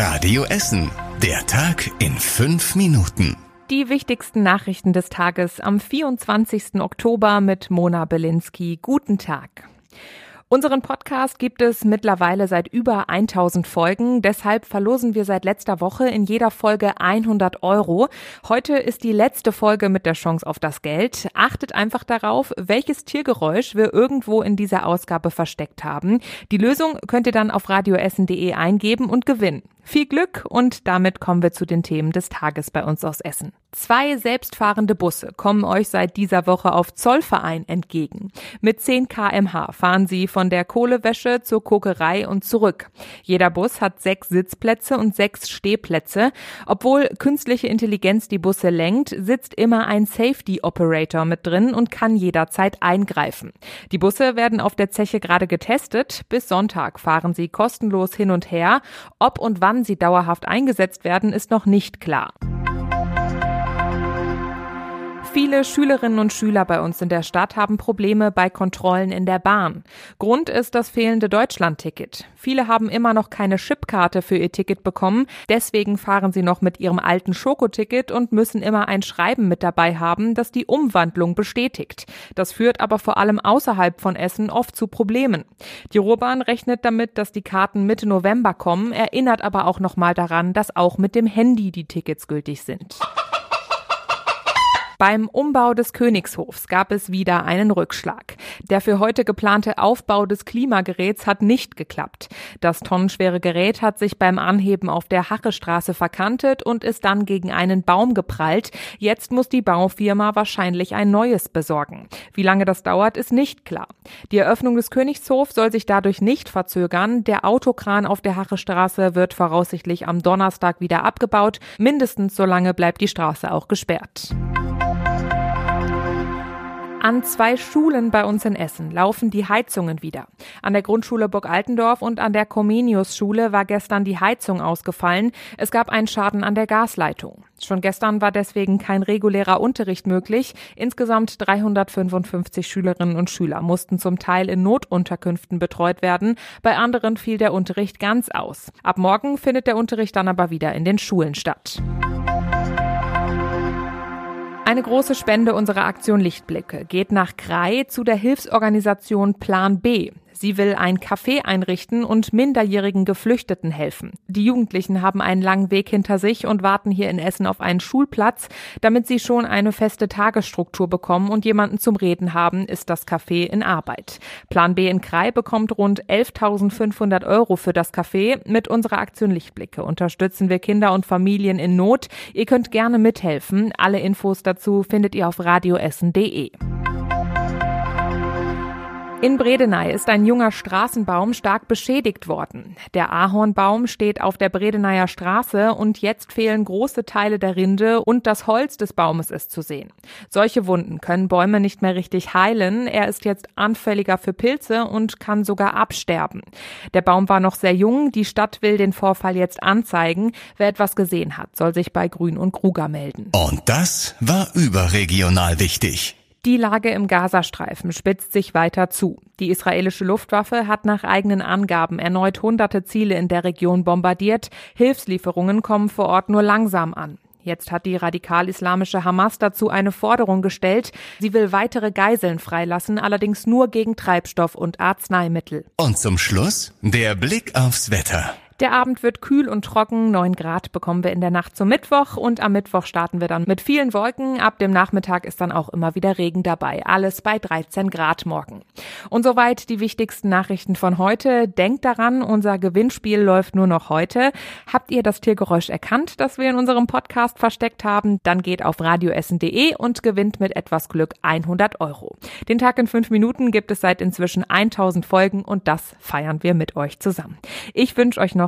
Radio Essen. Der Tag in fünf Minuten. Die wichtigsten Nachrichten des Tages am 24. Oktober mit Mona Belinsky. Guten Tag. Unseren Podcast gibt es mittlerweile seit über 1000 Folgen. Deshalb verlosen wir seit letzter Woche in jeder Folge 100 Euro. Heute ist die letzte Folge mit der Chance auf das Geld. Achtet einfach darauf, welches Tiergeräusch wir irgendwo in dieser Ausgabe versteckt haben. Die Lösung könnt ihr dann auf radioessen.de eingeben und gewinnen. Viel Glück und damit kommen wir zu den Themen des Tages bei uns aus Essen. Zwei selbstfahrende Busse kommen euch seit dieser Woche auf Zollverein entgegen. Mit 10 kmh fahren sie von der Kohlewäsche zur Kokerei und zurück. Jeder Bus hat sechs Sitzplätze und sechs Stehplätze. Obwohl künstliche Intelligenz die Busse lenkt, sitzt immer ein Safety Operator mit drin und kann jederzeit eingreifen. Die Busse werden auf der Zeche gerade getestet. Bis Sonntag fahren sie kostenlos hin und her. Ob und wann sie dauerhaft eingesetzt werden, ist noch nicht klar. Viele Schülerinnen und Schüler bei uns in der Stadt haben Probleme bei Kontrollen in der Bahn. Grund ist das fehlende Deutschlandticket. Viele haben immer noch keine Chipkarte für ihr Ticket bekommen. Deswegen fahren sie noch mit ihrem alten Schokoticket und müssen immer ein Schreiben mit dabei haben, das die Umwandlung bestätigt. Das führt aber vor allem außerhalb von Essen oft zu Problemen. Die Ruhrbahn rechnet damit, dass die Karten Mitte November kommen, erinnert aber auch nochmal daran, dass auch mit dem Handy die Tickets gültig sind. Beim Umbau des Königshofs gab es wieder einen Rückschlag. Der für heute geplante Aufbau des Klimageräts hat nicht geklappt. Das tonnenschwere Gerät hat sich beim Anheben auf der Hachestraße verkantet und ist dann gegen einen Baum geprallt. Jetzt muss die Baufirma wahrscheinlich ein neues besorgen. Wie lange das dauert, ist nicht klar. Die Eröffnung des Königshofs soll sich dadurch nicht verzögern. Der Autokran auf der Hachestraße wird voraussichtlich am Donnerstag wieder abgebaut. Mindestens so lange bleibt die Straße auch gesperrt. An zwei Schulen bei uns in Essen laufen die Heizungen wieder. An der Grundschule Burg Altendorf und an der Comenius-Schule war gestern die Heizung ausgefallen. Es gab einen Schaden an der Gasleitung. Schon gestern war deswegen kein regulärer Unterricht möglich. Insgesamt 355 Schülerinnen und Schüler mussten zum Teil in Notunterkünften betreut werden. Bei anderen fiel der Unterricht ganz aus. Ab morgen findet der Unterricht dann aber wieder in den Schulen statt. Eine große Spende unserer Aktion Lichtblicke geht nach Krai zu der Hilfsorganisation Plan B. Sie will ein Café einrichten und minderjährigen Geflüchteten helfen. Die Jugendlichen haben einen langen Weg hinter sich und warten hier in Essen auf einen Schulplatz. Damit sie schon eine feste Tagesstruktur bekommen und jemanden zum Reden haben, ist das Café in Arbeit. Plan B in Krai bekommt rund 11.500 Euro für das Café. Mit unserer Aktion Lichtblicke unterstützen wir Kinder und Familien in Not. Ihr könnt gerne mithelfen. Alle Infos dazu findet ihr auf radioessen.de. In Bredeney ist ein junger Straßenbaum stark beschädigt worden. Der Ahornbaum steht auf der Bredeneier Straße und jetzt fehlen große Teile der Rinde und das Holz des Baumes ist zu sehen. Solche Wunden können Bäume nicht mehr richtig heilen. Er ist jetzt anfälliger für Pilze und kann sogar absterben. Der Baum war noch sehr jung. Die Stadt will den Vorfall jetzt anzeigen. Wer etwas gesehen hat, soll sich bei Grün und Kruger melden. Und das war überregional wichtig. Die Lage im Gazastreifen spitzt sich weiter zu. Die israelische Luftwaffe hat nach eigenen Angaben erneut hunderte Ziele in der Region bombardiert. Hilfslieferungen kommen vor Ort nur langsam an. Jetzt hat die radikal-islamische Hamas dazu eine Forderung gestellt. Sie will weitere Geiseln freilassen, allerdings nur gegen Treibstoff und Arzneimittel. Und zum Schluss der Blick aufs Wetter. Der Abend wird kühl und trocken. 9 Grad bekommen wir in der Nacht zum Mittwoch und am Mittwoch starten wir dann mit vielen Wolken. Ab dem Nachmittag ist dann auch immer wieder Regen dabei. Alles bei 13 Grad morgen. Und soweit die wichtigsten Nachrichten von heute. Denkt daran, unser Gewinnspiel läuft nur noch heute. Habt ihr das Tiergeräusch erkannt, das wir in unserem Podcast versteckt haben? Dann geht auf radioessen.de und gewinnt mit etwas Glück 100 Euro. Den Tag in fünf Minuten gibt es seit inzwischen 1000 Folgen und das feiern wir mit euch zusammen. Ich wünsche euch noch